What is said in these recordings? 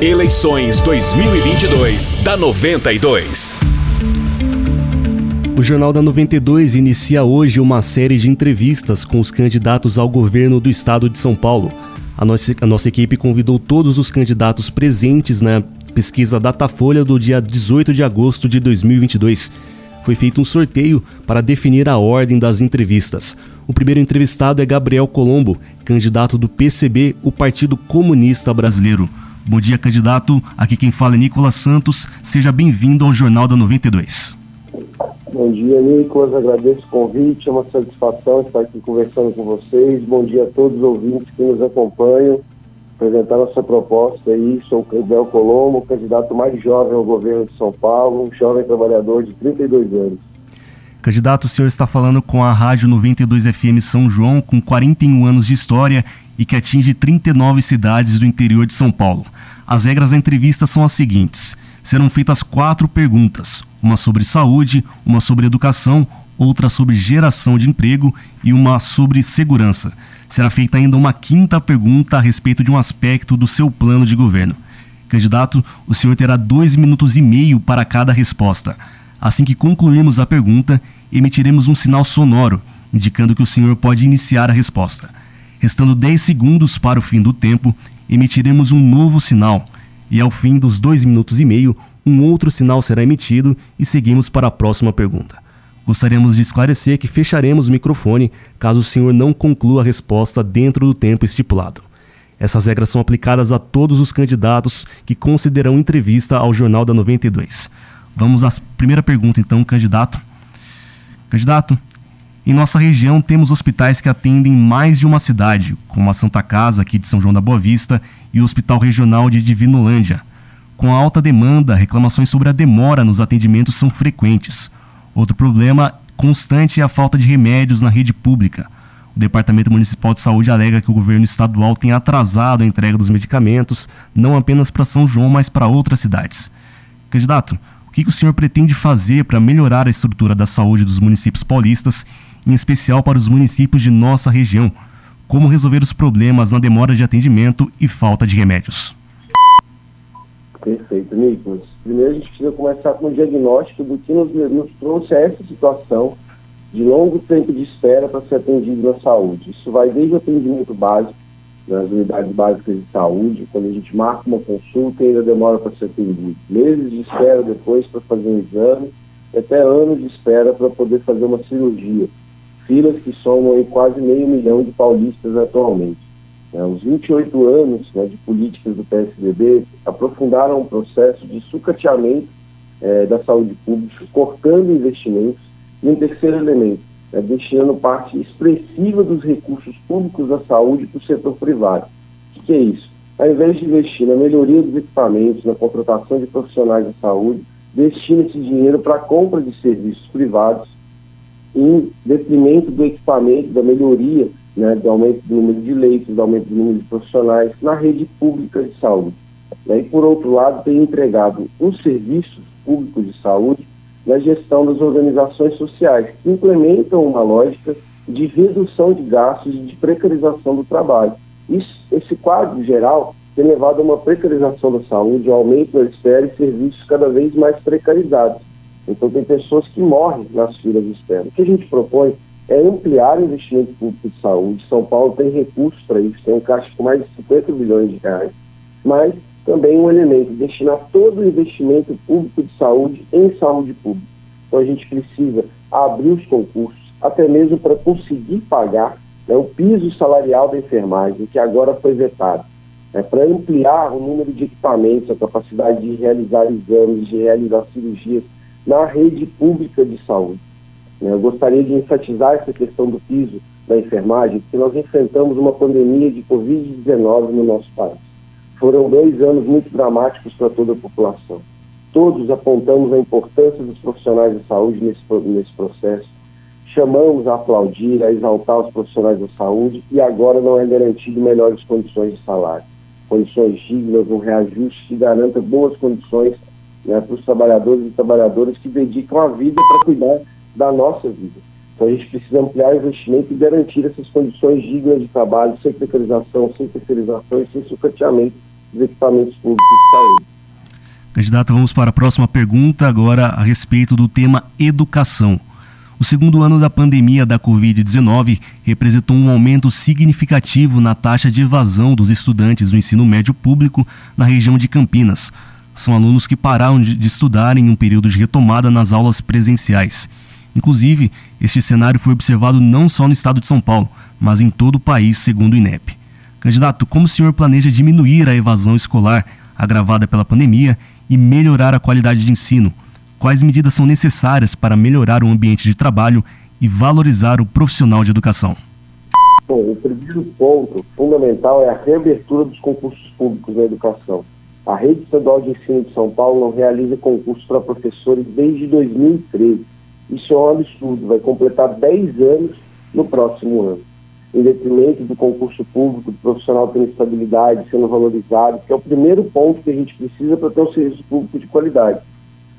Eleições 2022 da 92. O Jornal da 92 inicia hoje uma série de entrevistas com os candidatos ao governo do estado de São Paulo. A nossa, a nossa equipe convidou todos os candidatos presentes na pesquisa Datafolha do dia 18 de agosto de 2022. Foi feito um sorteio para definir a ordem das entrevistas. O primeiro entrevistado é Gabriel Colombo, candidato do PCB, o Partido Comunista Brasileiro. Bom dia, candidato. Aqui quem fala é Nicolas Santos. Seja bem-vindo ao Jornal da 92. Bom dia, Nicolas. Agradeço o convite. É uma satisfação estar aqui conversando com vocês. Bom dia a todos os ouvintes que nos acompanham. Apresentar nossa proposta aí. Sou o Gabriel Colombo, candidato mais jovem ao governo de São Paulo, um jovem trabalhador de 32 anos. Candidato, o senhor está falando com a Rádio 92 FM São João, com 41 anos de história e que atinge 39 cidades do interior de São Paulo. As regras da entrevista são as seguintes: serão feitas quatro perguntas, uma sobre saúde, uma sobre educação, outra sobre geração de emprego e uma sobre segurança. Será feita ainda uma quinta pergunta a respeito de um aspecto do seu plano de governo. Candidato, o senhor terá dois minutos e meio para cada resposta. Assim que concluirmos a pergunta, emitiremos um sinal sonoro, indicando que o senhor pode iniciar a resposta. Restando 10 segundos para o fim do tempo, emitiremos um novo sinal, e ao fim dos dois minutos e meio, um outro sinal será emitido e seguimos para a próxima pergunta. Gostaríamos de esclarecer que fecharemos o microfone caso o senhor não conclua a resposta dentro do tempo estipulado. Essas regras são aplicadas a todos os candidatos que considerarão entrevista ao Jornal da 92. Vamos à primeira pergunta, então, candidato. Candidato, em nossa região temos hospitais que atendem mais de uma cidade, como a Santa Casa, aqui de São João da Boa Vista, e o Hospital Regional de Divinolândia. Com a alta demanda, reclamações sobre a demora nos atendimentos são frequentes. Outro problema constante é a falta de remédios na rede pública. O Departamento Municipal de Saúde alega que o governo estadual tem atrasado a entrega dos medicamentos, não apenas para São João, mas para outras cidades. Candidato, o que o senhor pretende fazer para melhorar a estrutura da saúde dos municípios paulistas em especial para os municípios de nossa região, como resolver os problemas na demora de atendimento e falta de remédios. Perfeito, Nicolas. Primeiro a gente precisa começar com o diagnóstico do que nos, nos trouxe a essa situação de longo tempo de espera para ser atendido na saúde. Isso vai desde o atendimento básico, nas unidades básicas de saúde, quando a gente marca uma consulta e ainda demora para ser atendido. Meses de espera depois para fazer um exame, até anos de espera para poder fazer uma cirurgia filas que somam quase meio milhão de paulistas atualmente. É, os 28 anos né, de políticas do PSDB aprofundaram o processo de sucateamento é, da saúde pública, cortando investimentos, e um terceiro elemento, é, destinando parte expressiva dos recursos públicos da saúde para o setor privado. O que é isso? Ao invés de investir na melhoria dos equipamentos, na contratação de profissionais de saúde, destina esse dinheiro para a compra de serviços privados em detrimento do equipamento, da melhoria, né, do aumento do número de leitos, do aumento do número de profissionais na rede pública de saúde. Né, e, por outro lado, tem entregado os serviços públicos de saúde na gestão das organizações sociais, que implementam uma lógica de redução de gastos e de precarização do trabalho. Isso, esse quadro geral tem levado a uma precarização da saúde, ao aumento da espera e serviços cada vez mais precarizados. Então, tem pessoas que morrem nas filas de espera. O que a gente propõe é ampliar o investimento público de saúde. São Paulo tem recursos para isso, tem um caixa com mais de 50 bilhões de reais, mas também um elemento, destinar todo o investimento público de saúde em saúde pública. Então, a gente precisa abrir os concursos, até mesmo para conseguir pagar né, o piso salarial da enfermagem, que agora foi vetado. É, para ampliar o número de equipamentos, a capacidade de realizar exames, de realizar cirurgias na rede pública de saúde. Né, eu gostaria de enfatizar essa questão do piso da enfermagem, porque nós enfrentamos uma pandemia de Covid-19 no nosso país. Foram dois anos muito dramáticos para toda a população. Todos apontamos a importância dos profissionais de saúde nesse, nesse processo, chamamos a aplaudir, a exaltar os profissionais da saúde e agora não é garantido melhores condições de salário, condições dignas, um reajuste que garanta boas condições né, para os trabalhadores e trabalhadoras que dedicam a vida para cuidar da nossa vida. Então a gente precisa ampliar o investimento e garantir essas condições dignas de trabalho, sem precarização, sem terceirização e sem sucateamento dos equipamentos públicos de saúde. Candidato, vamos para a próxima pergunta, agora a respeito do tema educação. O segundo ano da pandemia da Covid-19 representou um aumento significativo na taxa de evasão dos estudantes do ensino médio público na região de Campinas. São alunos que pararam de estudar em um período de retomada nas aulas presenciais. Inclusive, este cenário foi observado não só no estado de São Paulo, mas em todo o país, segundo o INEP. Candidato, como o senhor planeja diminuir a evasão escolar agravada pela pandemia e melhorar a qualidade de ensino? Quais medidas são necessárias para melhorar o ambiente de trabalho e valorizar o profissional de educação? Bom, o primeiro ponto fundamental é a reabertura dos concursos públicos na educação. A Rede Estadual de Ensino de São Paulo não realiza concursos para professores desde 2013. Isso é um absurdo, vai completar 10 anos no próximo ano. Em detrimento do concurso público, do profissional tendo estabilidade, sendo valorizado, que é o primeiro ponto que a gente precisa para ter um serviço público de qualidade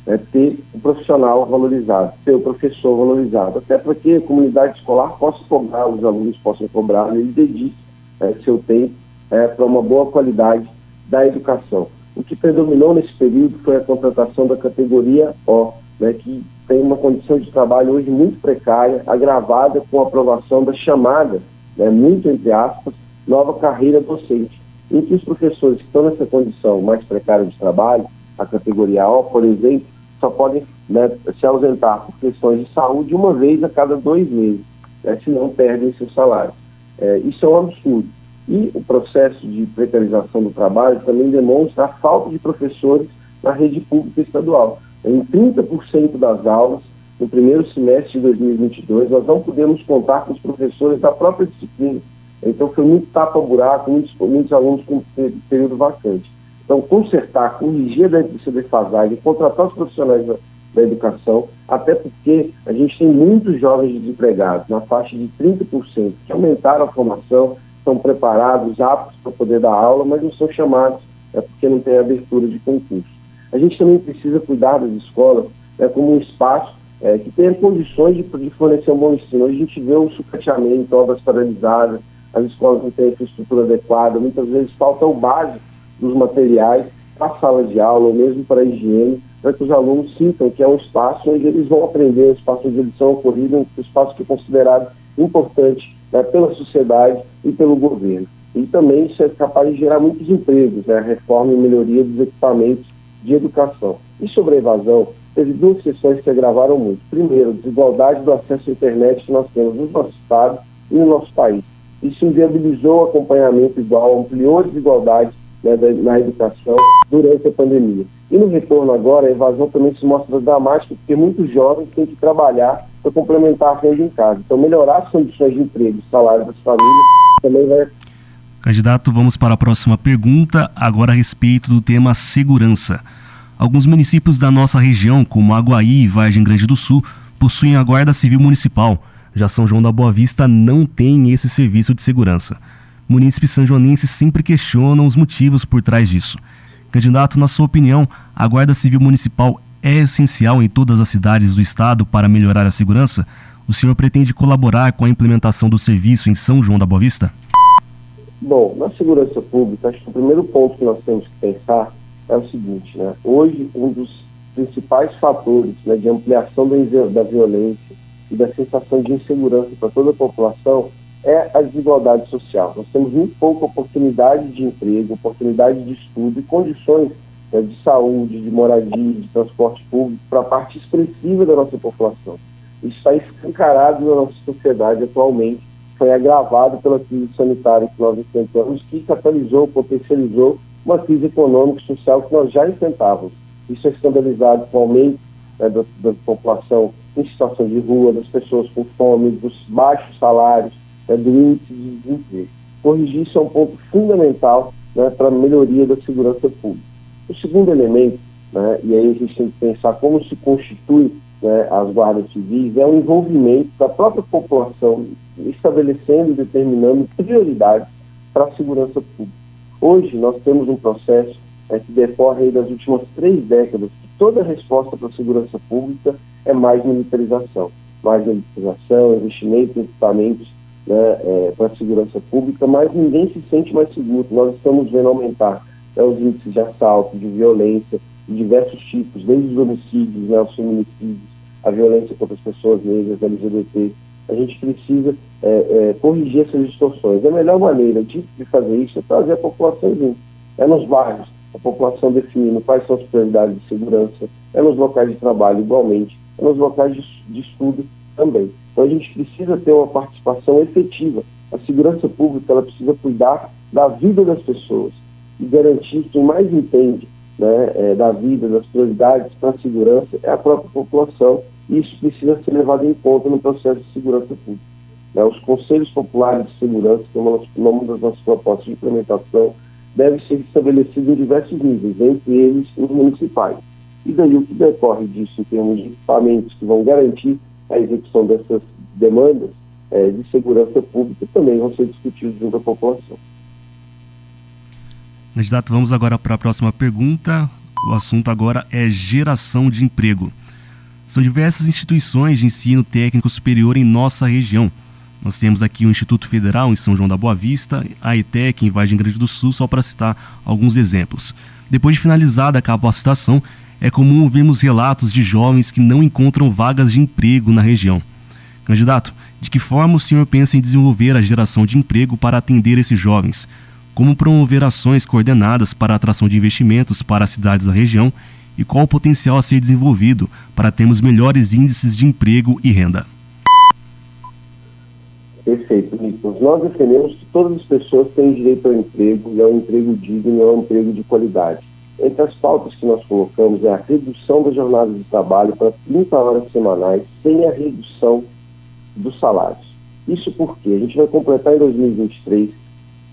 é ter o profissional valorizado, ter o professor valorizado, até para que a comunidade escolar possa cobrar, os alunos possam cobrar, ele dedique é, seu tempo é, para uma boa qualidade da educação. O que predominou nesse período foi a contratação da categoria O, né, que tem uma condição de trabalho hoje muito precária, agravada com a aprovação da chamada, né, muito entre aspas, nova carreira docente, em que os professores que estão nessa condição mais precária de trabalho, a categoria O, por exemplo, só podem né, se ausentar por questões de saúde uma vez a cada dois meses, né, senão perdem seu salário. É, isso é um absurdo. E o processo de precarização do trabalho também demonstra a falta de professores na rede pública estadual. Em 30% das aulas, no primeiro semestre de 2022, nós não podemos contar com os professores da própria disciplina. Então, foi muito tapa-buraco, muitos, muitos alunos com período vacante. Então, consertar, corrigir essa defasagem, contratar os profissionais da, da, educação, até porque a gente tem muitos jovens desempregados, na faixa de 30%, que aumentaram a formação, estão preparados, aptos para poder dar aula, mas não são chamados, é porque não tem abertura de concurso. A gente também precisa cuidar das escolas é, como um espaço é, que tenha condições de, de, fornecer um bom ensino. A gente vê o sucateamento, obras paralisadas, as escolas não têm infraestrutura adequada, muitas vezes falta o básico dos materiais para a sala de aula, ou mesmo para a higiene, para que os alunos sintam que é um espaço onde eles vão aprender, um espaço onde eles são acolhidos, um espaço que é considerado importante né, pela sociedade e pelo governo. E também isso é capaz de gerar muitos empregos, né, a reforma e melhoria dos equipamentos de educação. E sobre a evasão, teve duas questões que agravaram muito. Primeiro, a desigualdade do acesso à internet que nós temos no nosso estado e no nosso país. Isso inviabilizou o acompanhamento igual, ampliou a desigualdade né, na educação durante a pandemia. E no retorno agora, a evasão também se mostra dramática, porque muitos jovens têm que trabalhar para complementar a renda em casa. Então, melhorar as condições de emprego, salário das famílias, também vai. Candidato, vamos para a próxima pergunta, agora a respeito do tema segurança. Alguns municípios da nossa região, como Aguaí e Vargem Grande do Sul, possuem a Guarda Civil Municipal. Já São João da Boa Vista não tem esse serviço de segurança munícipes sanjonenses sempre questionam os motivos por trás disso. Candidato, na sua opinião, a Guarda Civil Municipal é essencial em todas as cidades do estado para melhorar a segurança? O senhor pretende colaborar com a implementação do serviço em São João da Boa Vista? Bom, na segurança pública, acho que o primeiro ponto que nós temos que pensar é o seguinte, né? Hoje, um dos principais fatores né, de ampliação da violência e da sensação de insegurança para toda a população é a desigualdade social. Nós temos muito pouca oportunidade de emprego, oportunidade de estudo e condições né, de saúde, de moradia, de transporte público para a parte expressiva da nossa população. Isso está escancarado na nossa sociedade atualmente, foi agravado pela crise sanitária que nós enfrentamos, que catalisou, potencializou uma crise econômica e social que nós já enfrentávamos. Isso é escandalizado com o aumento né, da, da população em situação de rua, das pessoas com fome, dos baixos salários, é, do índice de desemprego. Corrigir isso é um ponto fundamental né, para a melhoria da segurança pública. O segundo elemento, né, e aí a gente tem que pensar como se constitui né, as guardas civis, é o envolvimento da própria população, estabelecendo e determinando prioridades para a segurança pública. Hoje nós temos um processo é, que decorre das últimas três décadas, que toda resposta para a segurança pública é mais militarização. Mais militarização, investimento em equipamentos né, é, para a segurança pública, mas ninguém se sente mais seguro. Nós estamos vendo aumentar né, os índices de assalto, de violência, de diversos tipos, desde os homicídios, né, os feminicídios, a violência contra as pessoas negras, LGBT. A gente precisa é, é, corrigir essas distorções. A melhor maneira de, de fazer isso é trazer a população junto. É nos bairros, a população definindo quais são as prioridades de segurança, é nos locais de trabalho igualmente, é nos locais de, de estudo também. Então a gente precisa ter uma participação efetiva. A segurança pública ela precisa cuidar da vida das pessoas e garantir que quem mais entende né, é, da vida, das prioridades para a segurança é a própria população e isso precisa ser levado em conta no processo de segurança pública. Né, os conselhos populares de segurança, que é uma, uma das nossas propostas de implementação, deve ser estabelecido em diversos níveis, entre eles os municipais. E daí o que decorre disso em termos de equipamentos que vão garantir a execução dessas demandas é, de segurança pública também vão ser discutidos junto à população. Candidato, vamos agora para a próxima pergunta. O assunto agora é geração de emprego. São diversas instituições de ensino técnico superior em nossa região. Nós temos aqui o Instituto Federal em São João da Boa Vista, a ETEC em Vargem Grande do Sul, só para citar alguns exemplos. Depois de finalizada a capacitação, é comum ouvirmos relatos de jovens que não encontram vagas de emprego na região. Candidato, de que forma o senhor pensa em desenvolver a geração de emprego para atender esses jovens? Como promover ações coordenadas para a atração de investimentos para as cidades da região? E qual o potencial a ser desenvolvido para termos melhores índices de emprego e renda? Perfeito, Nicolas. Nós defendemos que todas as pessoas têm direito ao emprego e ao emprego digno ao emprego de qualidade. Entre as pautas que nós colocamos é a redução da jornada de trabalho para 30 horas semanais, sem a redução dos salários. Isso porque a gente vai completar em 2023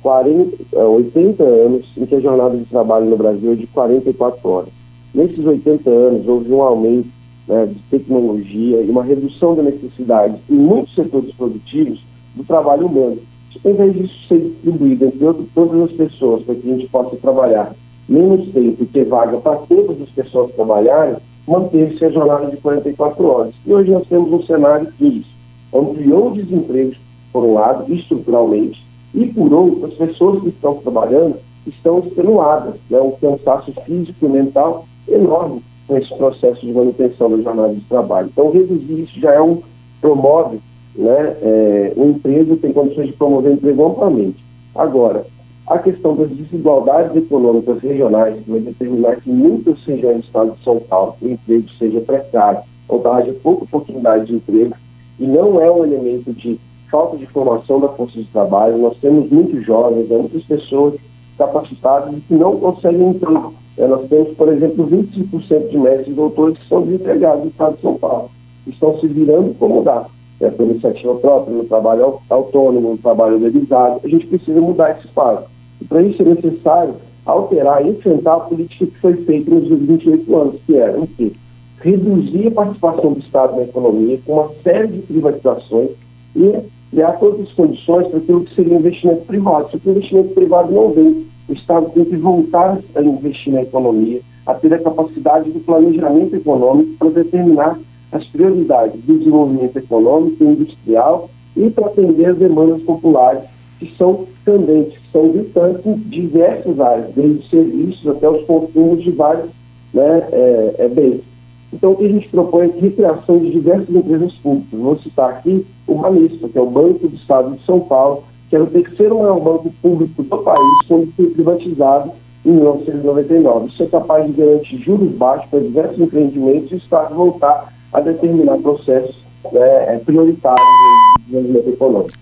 40, 80 anos em que a jornada de trabalho no Brasil é de 44 horas. Nesses 80 anos houve um aumento né, de tecnologia e uma redução da necessidade em muitos setores produtivos do trabalho humano. Ao invés disso ser distribuído entre todas as pessoas para que a gente possa trabalhar menos tempo e ter vaga para todas as pessoas trabalharem, manter-se a jornada de 44 horas. E hoje nós temos um cenário que ampliou o desemprego, por um lado, estruturalmente, e por outro, as pessoas que estão trabalhando estão extenuadas, né? um cansaço físico e mental enorme com esse processo de manutenção da jornada de trabalho. Então, reduzir isso já é um promove né, é, o emprego, tem condições de promover emprego amplamente. Agora, a questão das desigualdades econômicas regionais vai determinar que muitas regiões do estado de São Paulo o emprego seja precário, ou haja pouca oportunidade de emprego, e não é um elemento de falta de formação da força de trabalho. Nós temos muitos jovens, né, muitas pessoas capacitadas que não conseguem emprego. É, nós temos, por exemplo, 25% de mestres e doutores que são desempregados no estado de São Paulo. Estão se virando como dá é, por iniciativa própria, no trabalho autônomo, no trabalho organizado. A gente precisa mudar esse quadro. E para isso é necessário alterar enfrentar a política que foi feita nos 28 anos, que era o quê? Reduzir a participação do Estado na economia com uma série de privatizações e criar todas as condições para aquilo que seria investimento privado. Se o investimento privado não vem, o Estado tem que voltar a investir na economia, a ter a capacidade do planejamento econômico para determinar as prioridades do desenvolvimento econômico e industrial e para atender as demandas populares que são candentes, que são gritantes em diversas áreas, desde serviços até os consumos de vários né, é, é, bens. Então, o que a gente propõe é a recriação de diversas empresas públicas. Vou citar aqui o Banispa, que é o Banco do Estado de São Paulo, que era o terceiro maior banco público do país, quando foi privatizado em 1999. Isso é capaz de garantir juros baixos para diversos empreendimentos e o Estado voltar a determinar processos né, prioritários de desenvolvimento econômico.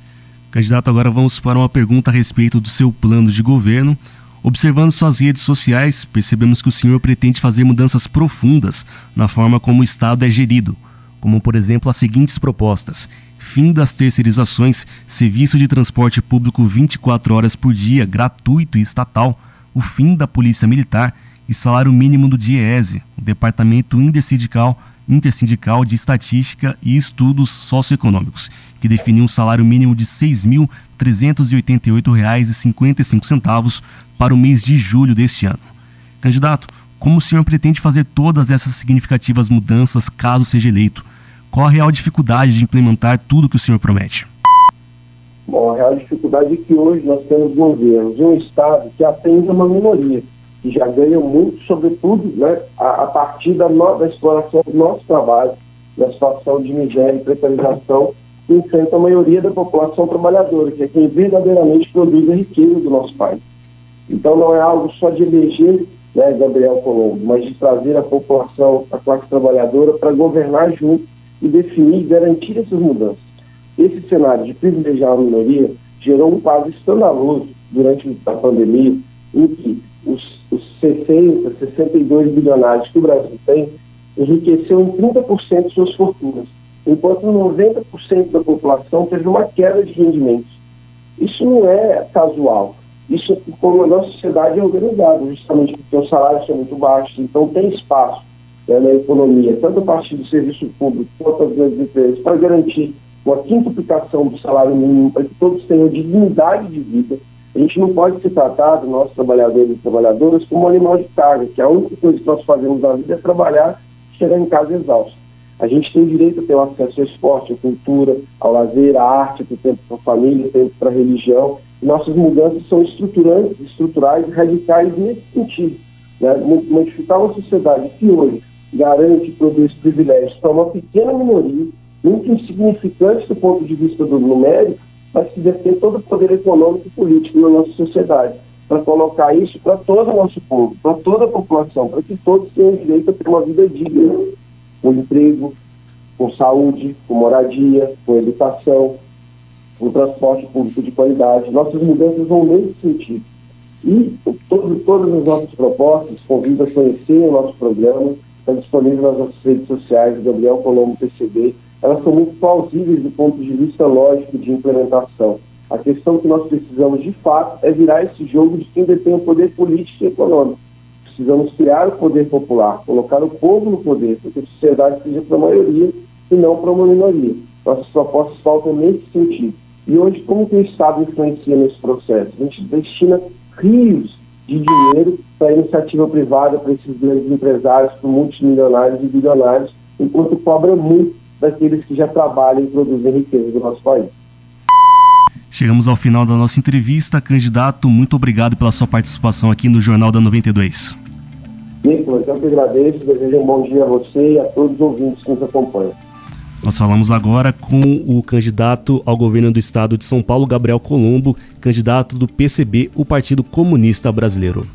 Candidato, agora vamos para uma pergunta a respeito do seu plano de governo. Observando suas redes sociais, percebemos que o senhor pretende fazer mudanças profundas na forma como o Estado é gerido, como, por exemplo, as seguintes propostas: fim das terceirizações, serviço de transporte público 24 horas por dia, gratuito e estatal, o fim da Polícia Militar e salário mínimo do DIEESE, o Departamento Intersindical Intersindical de Estatística e Estudos Socioeconômicos, que definiu um salário mínimo de R$ 6.388,55 para o mês de julho deste ano. Candidato, como o senhor pretende fazer todas essas significativas mudanças caso seja eleito? Qual a real dificuldade de implementar tudo que o senhor promete? Bom, a real dificuldade é que hoje nós temos governos de um Estado que atende uma minoria que já ganham muito, sobretudo né, a, a partir da, no, da exploração do nosso trabalho, da situação de miséria e precarização que enfrenta a maioria da população trabalhadora, que é quem verdadeiramente produz a riqueza do nosso país. Então não é algo só de eleger né, Gabriel Colombo, mas de trazer a população, a classe trabalhadora, para governar junto e definir e garantir essas mudanças. Esse cenário de privilegiar a minoria gerou um quadro escandaloso durante a pandemia, em que os, os 60, 62 bilionários que o Brasil tem enriqueceu em 30% de suas fortunas, enquanto 90% da população teve uma queda de rendimentos. Isso não é casual. Isso é como a nossa sociedade é organizada, justamente porque os salários são muito baixos, então tem espaço né, na economia, tanto a partir do serviço público quanto as grandes empresas, para garantir uma quintuplicação do salário mínimo, para que todos tenham dignidade de vida. A gente não pode se tratar dos nossos trabalhadores e trabalhadoras como um animal de carga, que a única coisa que nós fazemos na vida é trabalhar e chegar em casa exausto. A gente tem direito a ter acesso ao esporte, à cultura, ao lazer, à arte, ter tempo para a família, tempo para a religião. Nossas mudanças são estruturantes, estruturais radicais nesse sentido. Né? Modificar uma sociedade que hoje garante e produz privilégios para uma pequena minoria, muito insignificante do ponto de vista do numérico, mas que detém todo o poder econômico e político na nossa sociedade, para colocar isso para todo o nosso povo, para toda a população, para que todos tenham direito a ter uma vida digna, com emprego, com saúde, com moradia, com educação, com transporte público de qualidade. Nossas mudanças vão nesse sentido. E todo, todas as nossas propostas, convido a conhecer o nosso programa, está disponível nas nossas redes sociais, Gabriel Colombo PCB. Elas são muito plausíveis do ponto de vista lógico de implementação. A questão que nós precisamos, de fato, é virar esse jogo de quem detém o poder político e econômico. Precisamos criar o poder popular, colocar o povo no poder, porque a sociedade seja para a maioria e não para uma minoria. Nossas propostas faltam nesse sentido. E hoje, como que o Estado influencia nesse processo? A gente destina rios de dinheiro para a iniciativa privada, para esses grandes empresários, para multimilionários e bilionários, enquanto cobra muito daqueles que já trabalham e produzem riqueza do nosso país. Chegamos ao final da nossa entrevista. Candidato, muito obrigado pela sua participação aqui no Jornal da 92. Nicolas, eu que agradeço, desejo um bom dia a você e a todos os ouvintes que nos acompanham. Nós falamos agora com o candidato ao governo do estado de São Paulo, Gabriel Colombo, candidato do PCB, o Partido Comunista Brasileiro.